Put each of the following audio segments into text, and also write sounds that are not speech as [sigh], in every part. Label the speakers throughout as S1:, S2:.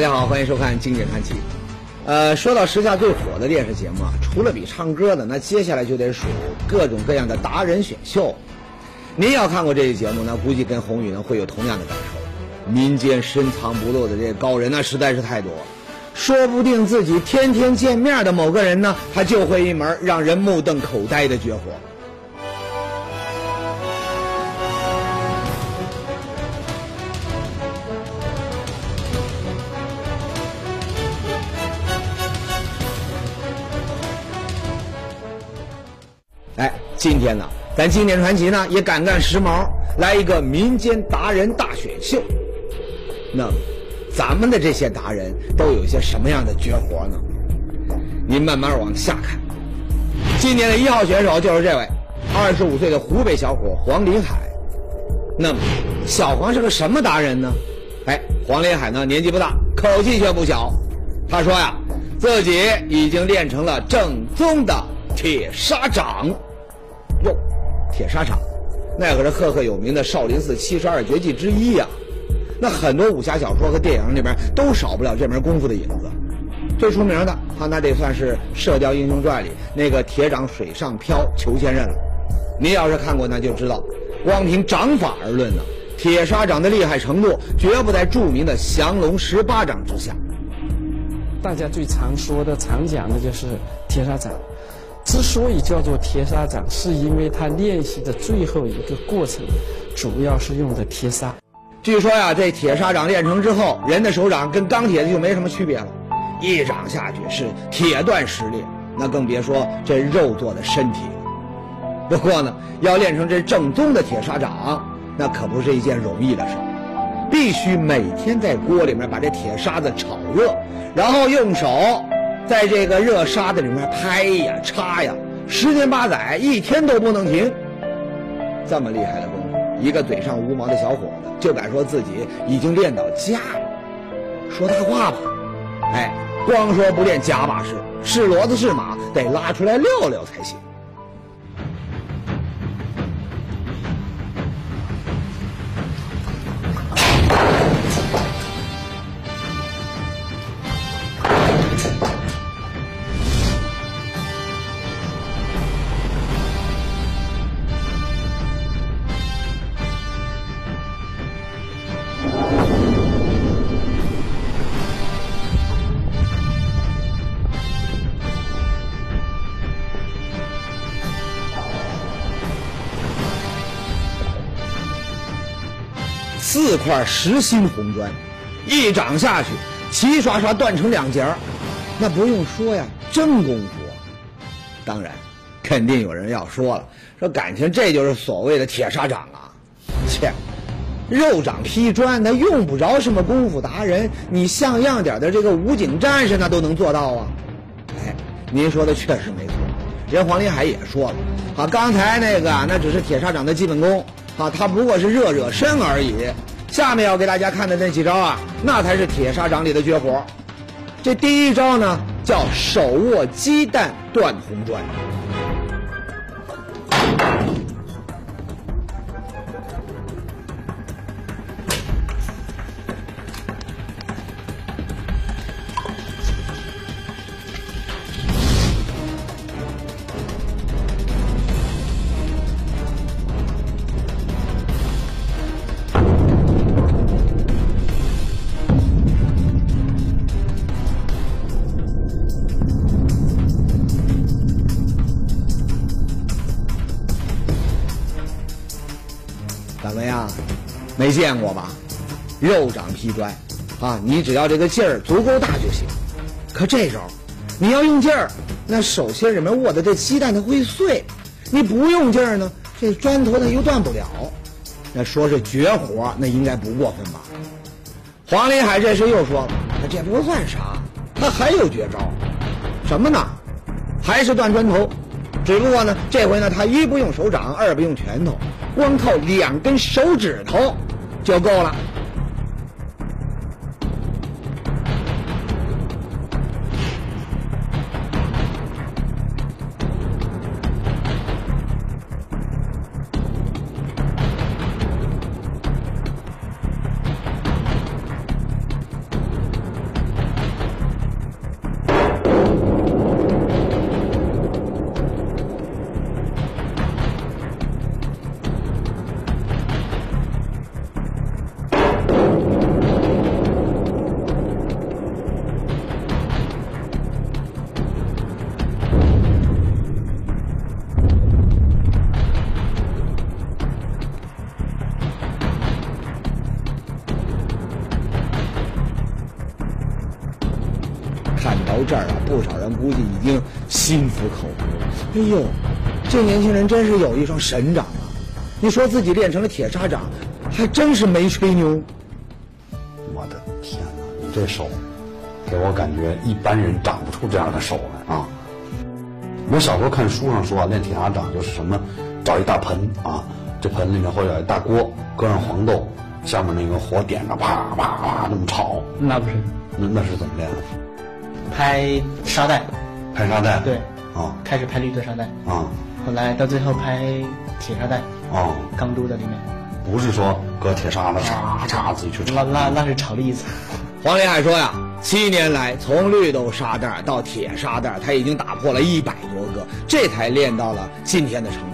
S1: 大家好，欢迎收看《经典传奇》。呃，说到时下最火的电视节目啊，除了比唱歌的，那接下来就得数各种各样的达人选秀。您要看过这些节目那，估计跟宏宇呢会有同样的感受。民间深藏不露的这些高人那实在是太多，说不定自己天天见面的某个人呢，他就会一门让人目瞪口呆的绝活。今天呢，咱经典传奇呢也敢干时髦，来一个民间达人大选秀。那，咱们的这些达人都有一些什么样的绝活呢？您慢慢往下看。今年的一号选手就是这位，二十五岁的湖北小伙黄林海。那么，小黄是个什么达人呢？哎，黄林海呢年纪不大，口气却不小。他说呀，自己已经练成了正宗的铁砂掌。铁砂掌，那可是赫赫有名的少林寺七十二绝技之一呀。那很多武侠小说和电影里边都少不了这门功夫的影子。最出名的，啊，那得算是《射雕英雄传》里那个铁掌水上漂裘千仞了。您要是看过，那就知道，光凭掌法而论呢，铁砂掌的厉害程度绝不在著名的降龙十八掌之下。
S2: 大家最常说的、常讲的就是铁砂掌。之所以叫做铁砂掌，是因为它练习的最后一个过程，主要是用的铁砂。
S1: 据说呀，这铁砂掌练成之后，人的手掌跟钢铁的就没什么区别了，一掌下去是铁断石裂，那更别说这肉做的身体了。不过呢，要练成这正宗的铁砂掌，那可不是一件容易的事儿，必须每天在锅里面把这铁砂子炒热，然后用手在这个热沙子里面拍呀、插呀，十天八载，一天都不能停。这么厉害的功夫，一个嘴上无毛的小伙子就敢说自己已经练到家了，说大话吧？哎，光说不练假把式，是骡子是马，得拉出来溜溜才行。块实心红砖，一掌下去，齐刷刷断成两截儿，那不用说呀，真功夫！当然，肯定有人要说了，说感情这就是所谓的铁砂掌啊？切，肉掌劈砖那用不着什么功夫达人，你像样点的这个武警战士那都能做到啊！哎，您说的确实没错，人黄林海也说了，啊，刚才那个那只是铁砂掌的基本功。啊，他不过是热热身而已。下面要给大家看的那几招啊，那才是铁砂掌里的绝活。这第一招呢，叫手握鸡蛋断红砖。见过吧？肉掌劈砖，啊，你只要这个劲儿足够大就行。可这招，你要用劲儿，那手心里面握的这鸡蛋它会碎；你不用劲儿呢，这砖头它又断不了。那说是绝活，那应该不过分吧？黄林海这时又说了：“这不算啥，他还有绝招，什么呢？还是断砖头。只不过呢，这回呢，他一不用手掌，二不用拳头。”光靠两根手指头就够了。不少人估计已经心服口服了。哎呦，这年轻人真是有一双神掌啊！你说自己练成了铁砂掌，还真是没吹牛。
S3: 我的天哪，你这手，给我感觉一般人长不出这样的手来啊！我小时候看书上说啊，练铁砂掌就是什么，找一大盆啊，这盆里面或者有一大锅，搁上黄豆，下面那个火点着，啪啪啪那么炒。
S2: 那不是，
S3: 那那是怎么练的？
S4: 拍沙袋，
S3: 拍沙袋。
S4: 对，
S3: 哦
S4: 开始拍绿色沙袋，
S3: 啊
S4: 后来到最后拍铁沙袋，
S3: 哦！
S4: 钢珠的里面，
S3: 不是说搁铁沙子嚓嚓自己去炒。
S4: 那那那是炒栗子，
S1: 黄林海说呀，七年来从绿豆沙袋到铁沙袋，他已经打破了一百多个，这才练到了今天的程度。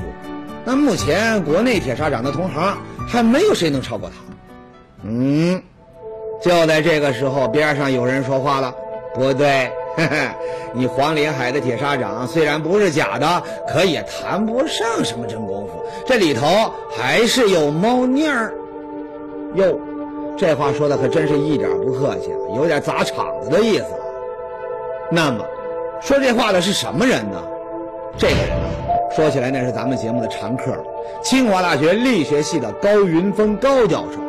S1: 那目前国内铁砂掌的同行还没有谁能超过他。嗯，就在这个时候，边上有人说话了：“不对，呵 [laughs] 呵你黄连海的铁砂掌虽然不是假的，可也谈不上什么真功夫，这里头还是有猫腻儿。”哟，这话说的可真是一点不客气，有点砸场子的意思了。那么，说这话的是什么人呢？这个人呢，说起来那是咱们节目的常客，清华大学力学系的高云峰高教授。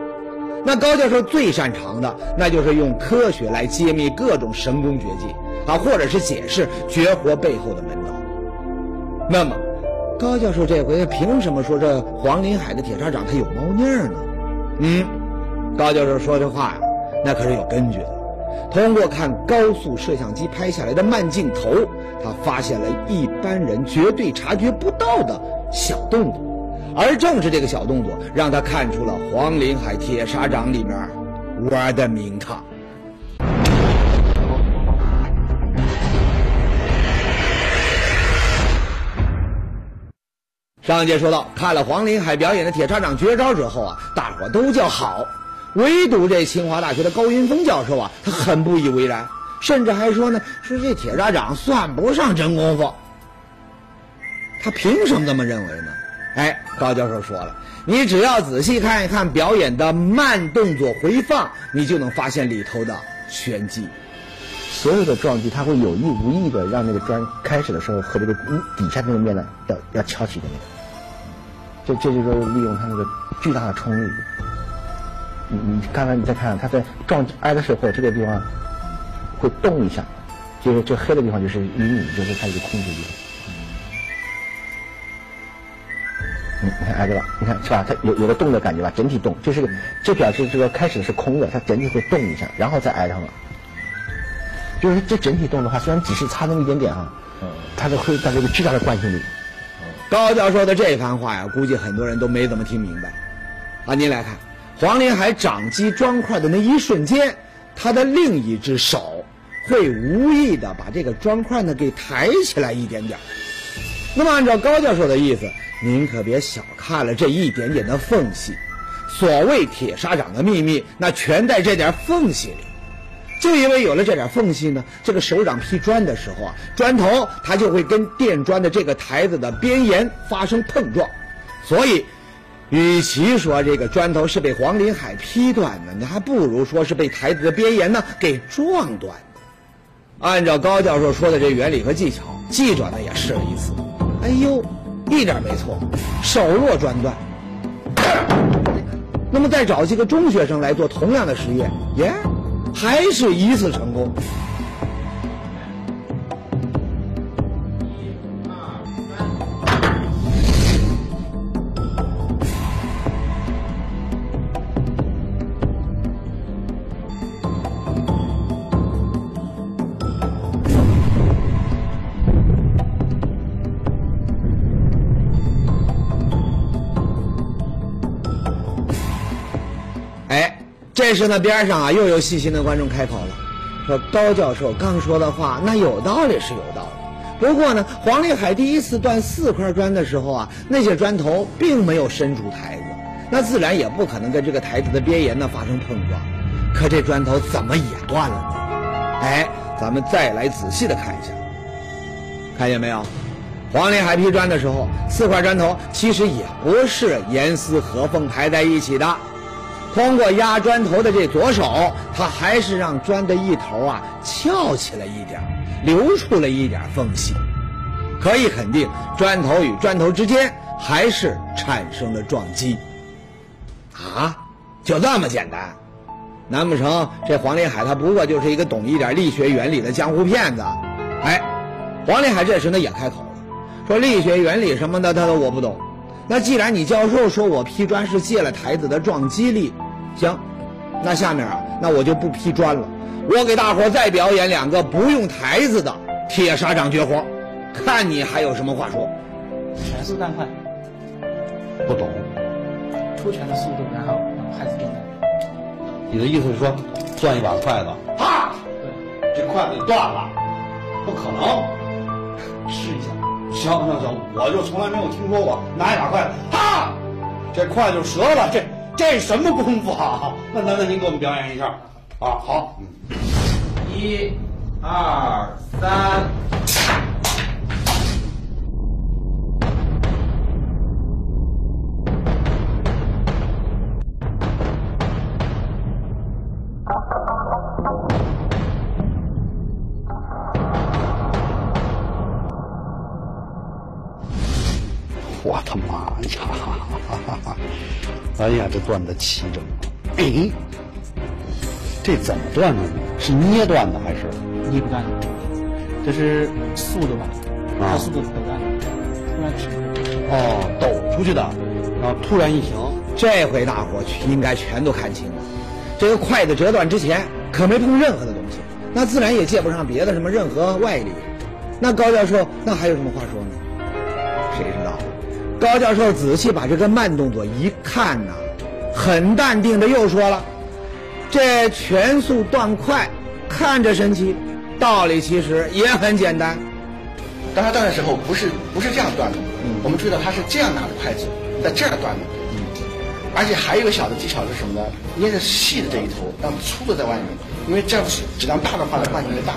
S1: 那高教授最擅长的，那就是用科学来揭秘各种神功绝技啊，或者是解释绝活背后的门道。那么，高教授这回凭什么说这黄林海的铁砂掌他有猫腻儿呢？嗯，高教授说这话呀，那可是有根据的。通过看高速摄像机拍下来的慢镜头，他发现了一般人绝对察觉不到的小动作，而正是这个小动作，让他看出了黄林海铁砂掌里面玩的名堂。上一节说到，看了黄林海表演的铁砂掌绝招之后啊，大伙都叫好，唯独这清华大学的高云峰教授啊，他很不以为然，甚至还说呢，说这铁砂掌算不上真功夫。他凭什么这么认为呢？哎，高教授说了，你只要仔细看一看表演的慢动作回放，你就能发现里头的玄机。
S5: 所有的撞击，它会有意无意的让那个砖开始的时候和这个底下那个面呢要要翘起一点点。这这就是利用它那个巨大的冲力。你你刚才你再看，它在撞挨的时候，这个地方会动一下，就是这黑的地方就是阴影，就是它一个控制地方。嗯，你看挨着了，你看是吧？它有有个动的感觉吧？整体动，这是个这表示这个开始是空的，它整体会动一下，然后再挨上了。就是这整体动的话，虽然只是差那么一点点啊，它都会带来一个巨大的惯性力。
S1: 高教授的这番话呀，估计很多人都没怎么听明白。啊，您来看，黄林海掌击砖块的那一瞬间，他的另一只手会无意的把这个砖块呢给抬起来一点点。那么按照高教授的意思，您可别小看了这一点点的缝隙。所谓铁砂掌的秘密，那全在这点缝隙里。就因为有了这点缝隙呢，这个手掌劈砖的时候啊，砖头它就会跟垫砖的这个台子的边沿发生碰撞，所以，与其说这个砖头是被黄林海劈断的，那还不如说是被台子的边沿呢给撞断的。按照高教授说的这原理和技巧，记者呢也试了一次，哎呦，一点没错，手握砖断。[coughs] 那么再找几个中学生来做同样的实验，耶。还是一次成功。哎。这时呢，边上啊又有细心的观众开口了，说高教授刚说的话，那有道理是有道理。不过呢，黄立海第一次断四块砖的时候啊，那些砖头并没有伸出台子，那自然也不可能跟这个台子的边沿呢发生碰撞。可这砖头怎么也断了呢？哎，咱们再来仔细的看一下，看见没有？黄立海劈砖的时候，四块砖头其实也不是严丝合缝排在一起的。通过压砖头的这左手，他还是让砖的一头啊翘起了一点，留出了一点缝隙。可以肯定，砖头与砖头之间还是产生了撞击。啊，就这么简单？难不成这黄林海他不过就是一个懂一点力学原理的江湖骗子？哎，黄林海这时呢也开口了，说力学原理什么的他都我不懂。那既然你教授说我劈砖是借了台子的撞击力，行，那下面啊，那我就不劈砖了，我给大伙再表演两个不用台子的铁砂掌绝活，看你还有什么话说。
S4: 全速断快，
S3: 不懂。
S4: 出拳的速度，然后让拍子变大。
S3: 你的意思是说，攥一把筷子，啪，
S4: 对，
S3: 这筷子断了，不可能。[laughs]
S4: 试一下。
S3: 行行行，我就从来没有听说过拿一把筷子，啪，这筷子就折了。这这什么功夫啊？那那那您给我们表演一下啊？好，嗯，
S1: 一、二、三。
S3: 哎呀，这断的齐整。哎，这怎么断的呢？是捏断的还是？
S4: 捏不断的，这是速度吧？
S3: 啊
S4: 它速度是抖断的，突然停。
S3: 哦，抖出去的，然后突然一停。
S1: 这回大伙应该全都看清了，这个筷子折断之前可没碰任何的东西，那自然也借不上别的什么任何外力。那高教授那还有什么话说呢？高教授仔细把这个慢动作一看呐，很淡定的又说了：“这全速断快，看着神奇，道理其实也很简单。
S6: 当他断的时候，不是不是这样断的，我们注意到他是这样拿着筷子，在这儿断的，而且还有一个小的技巧是什么呢？捏着细的这一头，让粗的在外面，因为这样子质量大的话呢，惯性越大，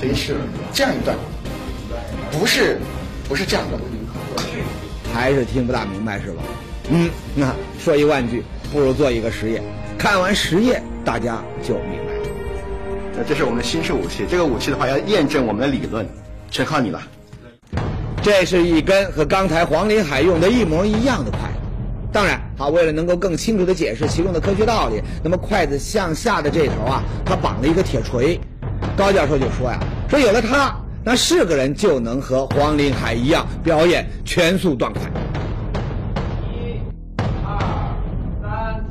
S6: 所以是这样一段，不是不是这样断的。
S1: 还是听不大明白是吧？嗯，那说一万句，不如做一个实验。看完实验，大家就明白了。
S6: 呃，这是我们的新式武器，这个武器的话要验证我们的理论，全靠你了。
S1: 这是一根和刚才黄林海用的一模一样的筷子。当然，好，为了能够更清楚地解释其中的科学道理，那么筷子向下的这头啊，它绑了一个铁锤。高教授就说呀，说有了它，那是个人就能和黄林海一样表演全速断筷。一、二、三。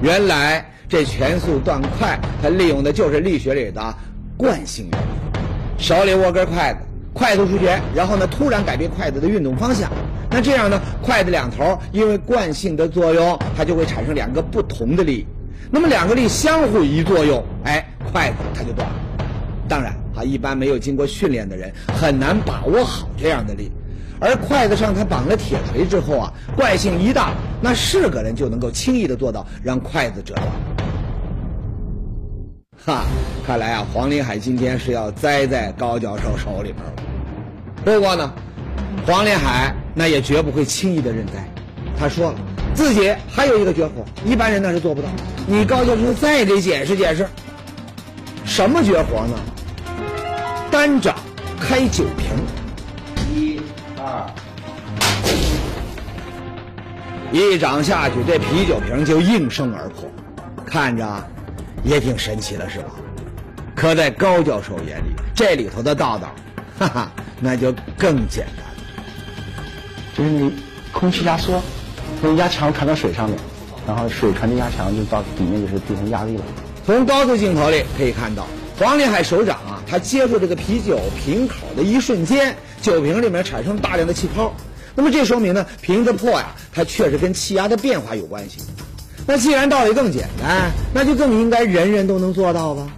S1: 原来这全速断筷，它利用的就是力学里的惯性原理。手里握根筷子，快速出拳，然后呢突然改变筷子的运动方向。那这样呢，筷子两头因为惯性的作用，它就会产生两个不同的力。那么两个力相互一作用，哎，筷子它就断了。当然啊，一般没有经过训练的人很难把握好这样的力。而筷子上它绑了铁锤之后啊，惯性一大，那是个人就能够轻易的做到让筷子折断。哈，看来啊，黄林海今天是要栽在高教授手里边了。不过呢，黄林海那也绝不会轻易的认栽。他说了，自己还有一个绝活，一般人那是做不到。你高教授再给解释解释，什么绝活呢？单掌开酒瓶。一、二，一掌下去，这啤酒瓶就应声而破，看着也挺神奇的，是吧？可在高教授眼里，这里头的道道，哈哈，那就更简单了。
S5: 就是你空气压缩，从压强传到水上面，然后水传递压强就到底面就是地层压力了。
S1: 从高速镜头里可以看到，黄林海手掌啊，他接触这个啤酒瓶口的一瞬间，酒瓶里面产生大量的气泡。那么这说明呢，瓶子破呀，它确实跟气压的变化有关系。那既然道理更简单，那就更应该人人都能做到吧？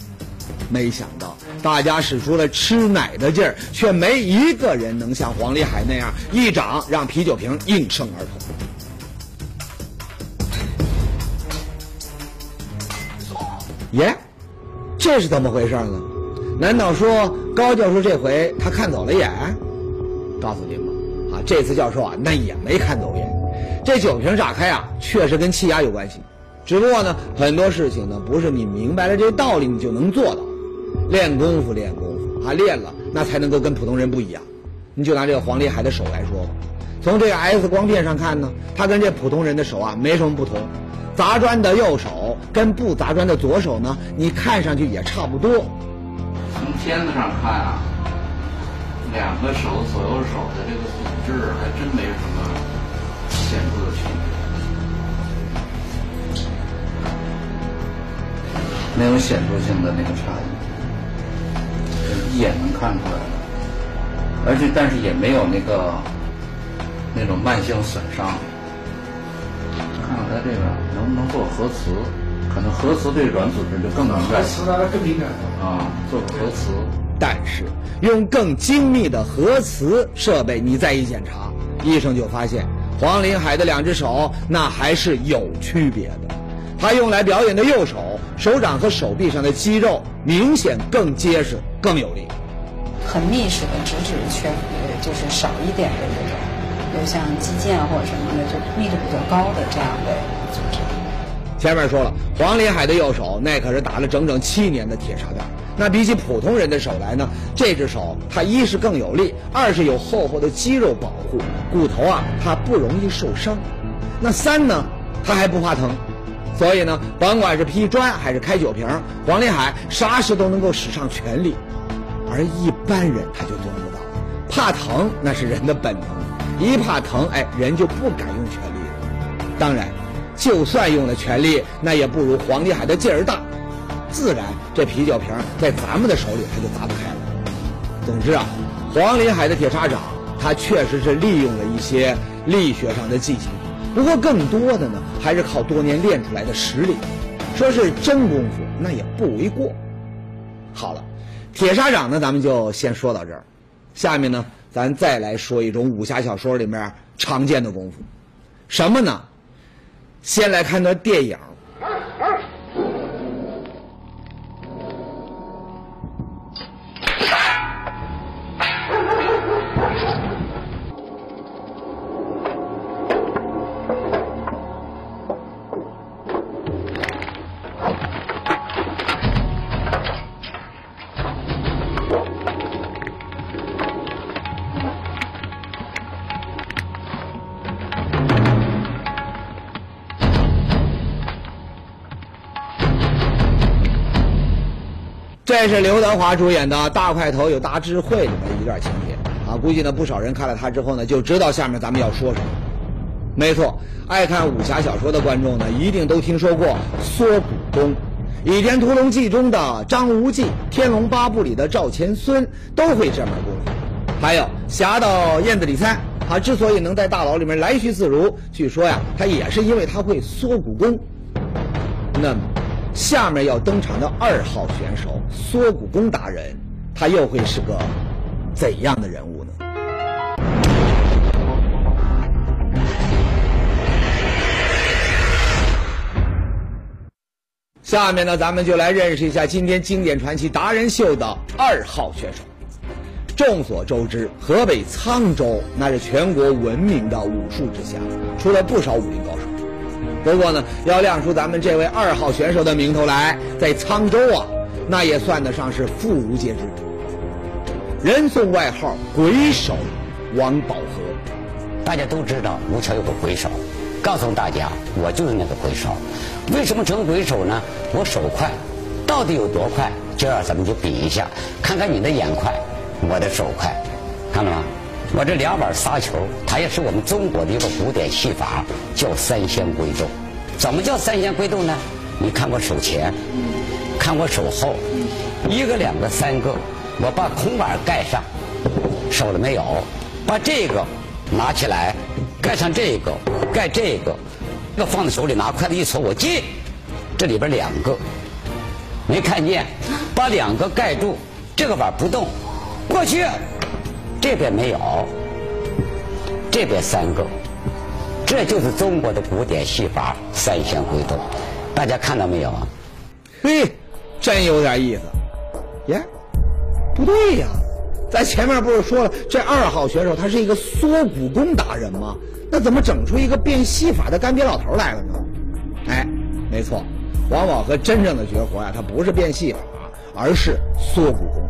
S1: 没想到大家使出了吃奶的劲儿，却没一个人能像黄林海那样一掌让啤酒瓶应声而破。耶，这是怎么回事呢？难道说高教授这回他看走了眼？告诉您吧，啊，这次教授啊，那也没看走眼。这酒瓶炸开啊，确实跟气压有关系。只不过呢，很多事情呢，不是你明白了这个道理你就能做到。练功夫，练功夫，啊，练了那才能够跟普通人不一样。你就拿这个黄立海的手来说吧，从这个 X 光片上看呢，他跟这普通人的手啊没什么不同。砸砖的右手跟不砸砖的左手呢，你看上去也差不多。
S7: 从片子上看啊，两个手左右手的这个骨质还真没什么显著的区别，没有显著性的那个差异，一眼能看出来的。而且，但是也没有那个那种慢性损伤。看看他这个能不能做核磁，可能核磁对软组织就更敏感。
S4: 核磁它更敏感
S7: 啊，做核磁。
S1: 但是用更精密的核磁设备，你再一检查，医生就发现黄林海的两只手那还是有区别的。他用来表演的右手，手掌和手臂上的肌肉明显更结实、更有力。
S8: 很密实的直指缺，就是少一点的那种，就像击剑或者什么的，就密度比较高的这样的组织。
S1: 前面说了，黄林海的右手那可是打了整整七年的铁砂掌。那比起普通人的手来呢，这只手它一是更有力，二是有厚厚的肌肉保护，骨头啊它不容易受伤。那三呢，它还不怕疼。所以呢，甭管是劈砖还是开酒瓶，黄林海啥时都能够使上全力。而一般人他就做不到，怕疼那是人的本能，一怕疼，哎，人就不敢用全力了。当然，就算用了全力，那也不如黄立海的劲儿大，自然这啤酒瓶在咱们的手里他就砸不开了。总之啊，黄林海的铁砂掌，他确实是利用了一些力学上的技巧，不过更多的呢，还是靠多年练出来的实力。说是真功夫，那也不为过。好了。铁砂掌呢，咱们就先说到这儿。下面呢，咱再来说一种武侠小说里面常见的功夫，什么呢？先来看段电影。这是刘德华主演的《大块头有大智慧》里面的一段情节啊，估计呢不少人看了他之后呢，就知道下面咱们要说什么。没错，爱看武侠小说的观众呢，一定都听说过缩骨功，《倚天屠龙记》中的张无忌，《天龙八部》里的赵钱孙都会这门功夫。还有侠盗燕子李三，他之所以能在大牢里面来去自如，据说呀，他也是因为他会缩骨功。那么。下面要登场的二号选手缩骨功达人，他又会是个怎样的人物呢？下面呢，咱们就来认识一下今天经典传奇达人秀的二号选手。众所周知，河北沧州那是全国闻名的武术之乡，出了不少武林高手。不过呢，要亮出咱们这位二号选手的名头来，在沧州啊，那也算得上是妇孺皆知。人送外号“鬼手”王宝和。
S9: 大家都知道吴桥有个鬼手，告诉大家，我就是那个鬼手。为什么成鬼手呢？我手快，到底有多快？今儿咱们就比一下，看看你的眼快，我的手快，看到吗？我这两板仨球，它也是我们中国的一个古典戏法，叫三仙归洞。怎么叫三仙归洞呢？你看我手前，看我手后，一个、两个、三个，我把空板盖上，收了没有？把这个拿起来，盖上这个，盖这个，要放在手里，拿筷子一戳，我进，这里边两个，没看见？把两个盖住，这个板不动，过去。这边没有，这边三个，这就是中国的古典戏法三仙归洞，大家看到没有啊？
S1: 嘿，真有点意思。耶，不对呀，咱前面不是说了，这二号选手他是一个缩骨功达人吗？那怎么整出一个变戏法的干瘪老头来了呢？哎，没错，王宝和真正的绝活呀，他不是变戏法，而是缩骨功。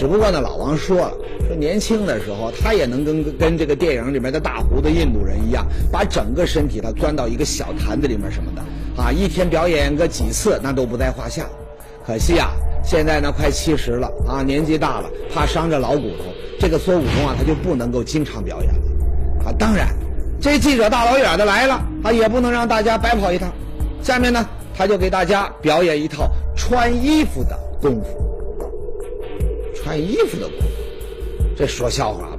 S1: 只不过呢，老王说了，说年轻的时候他也能跟跟这个电影里面的大胡子印度人一样，把整个身体他钻到一个小坛子里面什么的，啊，一天表演个几次那都不在话下。可惜啊，现在呢快七十了啊，年纪大了，怕伤着老骨头，这个缩骨功啊他就不能够经常表演了。啊，当然，这记者大老远的来了，啊，也不能让大家白跑一趟。下面呢，他就给大家表演一套穿衣服的功夫。穿衣服的功夫，这说笑话吧？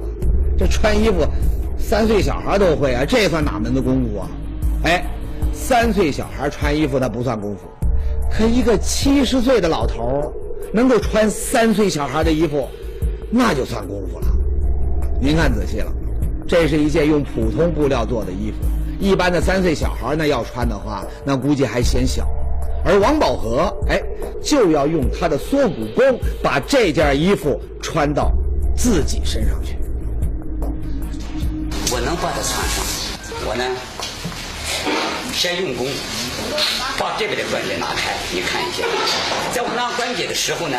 S1: 这穿衣服，三岁小孩都会啊，这算哪门子功夫啊？哎，三岁小孩穿衣服那不算功夫，可一个七十岁的老头能够穿三岁小孩的衣服，那就算功夫了。您看仔细了，这是一件用普通布料做的衣服，一般的三岁小孩那要穿的话，那估计还嫌小。而王宝和，哎，就要用他的缩骨功，把这件衣服穿到自己身上去。
S9: 我能把它穿上，我呢，先用功，把这边的关节拿开，你看一下，在我拉关节的时候呢，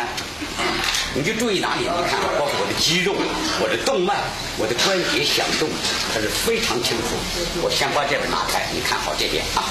S9: 你就注意哪里？你看，包括我的肌肉、我的动脉、我的关节响动，它是非常清楚。我先把这边拿开，你看好这边啊。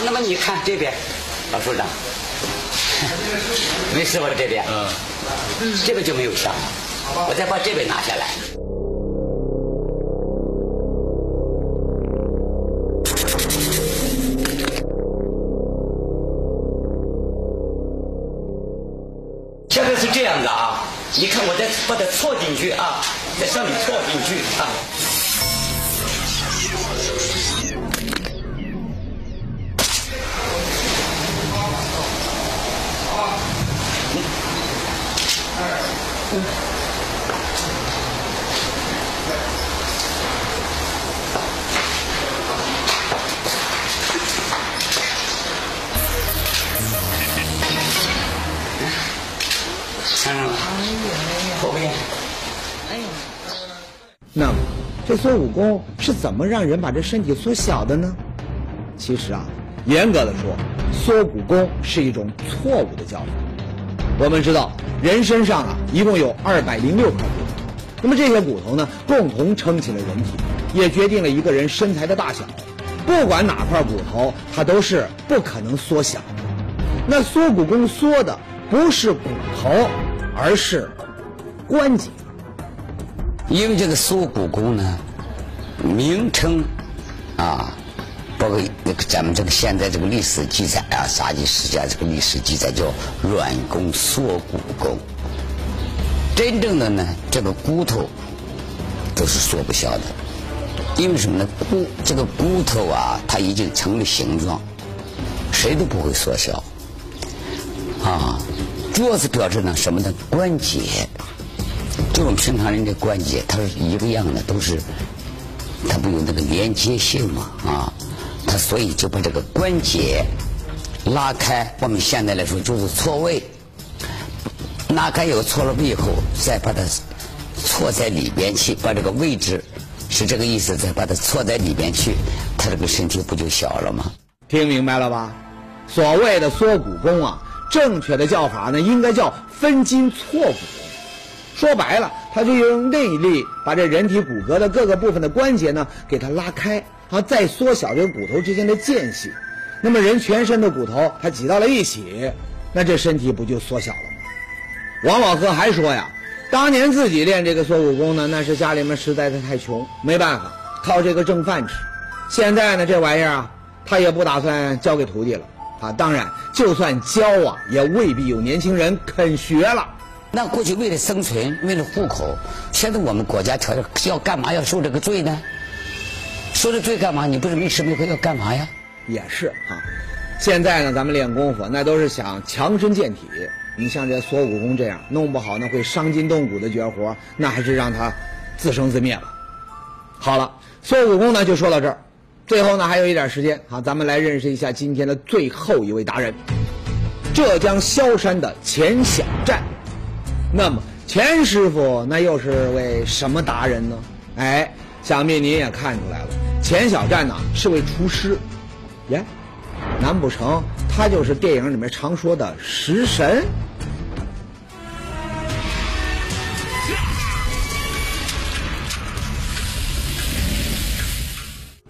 S9: 啊，那么你看这边，老首长，没试过这边，嗯，这边就没有伤。我再把这边拿下来。现在是这样的啊。你看，我再把它错进去啊，在上面错进去啊。看上了，后边。
S1: 哎呦，那么这缩骨功是怎么让人把这身体缩小的呢？其实啊，严格的说，缩骨功是一种错误的教法。我们知道，人身上啊一共有二百零六块骨头，那么这些骨头呢，共同撑起了人体，也决定了一个人身材的大小。不管哪块骨头，它都是不可能缩小。那缩骨功缩的不是骨头。而是关节，
S9: 因为这个缩骨功呢，名称啊，包括那个咱们这个现在这个历史记载啊，啥几世家这个历史记载叫软功缩骨功。真正的呢，这个骨头都是缩不小的，因为什么呢？骨这个骨头啊，它已经成了形状，谁都不会缩小啊。主要是表示呢什么呢？关节，就我们平常人的关节，它是一个样的，都是它不有那个连接性嘛啊，它所以就把这个关节拉开。我们现在来说就是错位，拉开以后错了位以后，再把它错在里边去，把这个位置是这个意思，再把它错在里边去，它这个身体不就小了吗？
S1: 听明白了吧？所谓的缩骨功啊。正确的叫法呢，应该叫分筋错骨。说白了，他就用内力把这人体骨骼的各个部分的关节呢，给它拉开，啊，再缩小这个骨头之间的间隙。那么人全身的骨头它挤到了一起，那这身体不就缩小了吗？王老和还说呀，当年自己练这个缩骨功呢，那是家里面实在是太穷，没办法靠这个挣饭吃。现在呢，这玩意儿啊，他也不打算交给徒弟了。啊。当然，就算教啊，也未必有年轻人肯学了。
S9: 那过去为了生存，为了户口，现在我们国家条件要干嘛要受这个罪呢？受这罪干嘛？你不是没吃没喝要干嘛呀？
S1: 也是啊。现在呢，咱们练功夫那都是想强身健体。你像这锁骨功这样，弄不好那会伤筋动骨的绝活，那还是让他自生自灭吧。好了，锁骨功呢就说到这儿。最后呢还有一点时间，好，咱们来认识一下今天的最后一位达人——浙江萧山的钱小战。那么钱师傅那又是位什么达人呢？哎，想必您也看出来了，钱小战呢是位厨师。耶，难不成他就是电影里面常说的食神？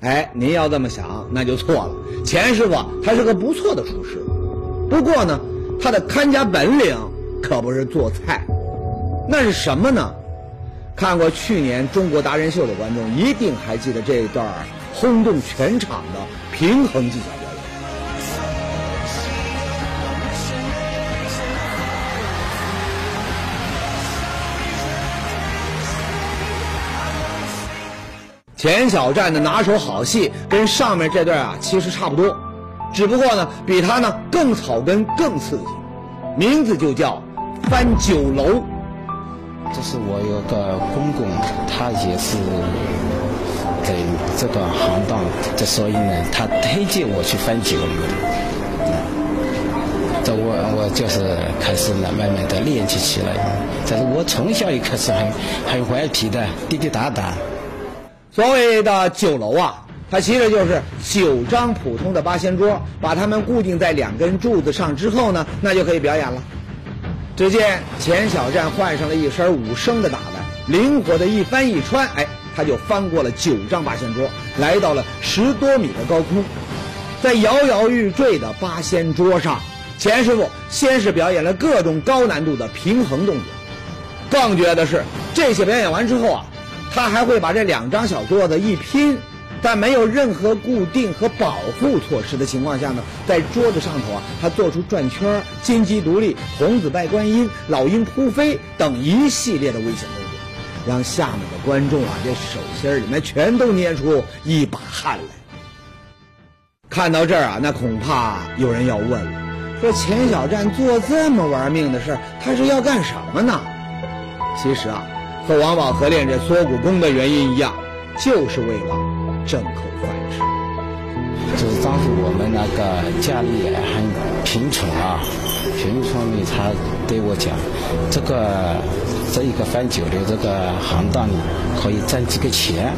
S1: 哎，您要这么想，那就错了。钱师傅他是个不错的厨师，不过呢，他的看家本领可不是做菜，那是什么呢？看过去年中国达人秀的观众一定还记得这一段轰动全场的平衡技巧钱小站的拿手好戏跟上面这段啊其实差不多，只不过呢比他呢更草根更刺激，名字就叫翻酒楼。
S10: 这是我有个公公，他也是在这个行当，这所以呢，他推荐我去翻酒楼。这我我就是开始呢，慢慢的练习起来。但是我从小一开始很很顽皮的，滴滴答答。
S1: 所谓的酒楼啊，它其实就是九张普通的八仙桌，把它们固定在两根柱子上之后呢，那就可以表演了。只见钱小战换上了一身武生的打扮，灵活的一翻一穿，哎，他就翻过了九张八仙桌，来到了十多米的高空。在摇摇欲坠的八仙桌上，钱师傅先是表演了各种高难度的平衡动作，更绝的是，这些表演完之后啊。他还会把这两张小桌子一拼，在没有任何固定和保护措施的情况下呢，在桌子上头啊，他做出转圈、金鸡独立、童子拜观音、老鹰扑飞等一系列的危险动作，让下面的观众啊，这手心里面全都捏出一把汗来。看到这儿啊，那恐怕有人要问了：说钱小战做这么玩命的事他是要干什么呢？其实啊。和王宝和练这缩骨功的原因一样，就是为了挣口饭吃。
S10: 就是当时我们那个家里很贫穷啊，贫穷呢，他对我讲，这个这一个翻酒的这个行当里可以挣几个钱。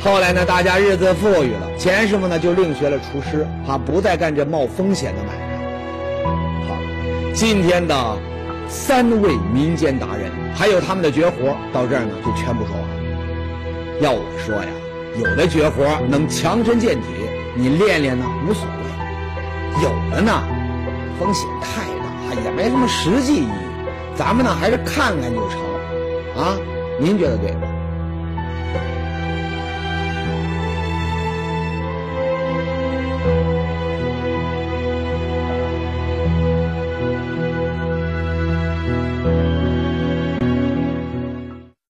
S1: 后来呢，大家日子富裕了，钱师傅呢就另学了厨师，他不再干这冒风险的买卖。好，今天的三位民间达人。还有他们的绝活，到这儿呢就全部说完了。要我说呀，有的绝活能强身健体，你练练呢无所谓；有的呢风险太大，也没什么实际意义。咱们呢还是看看就成，啊？您觉得对吗？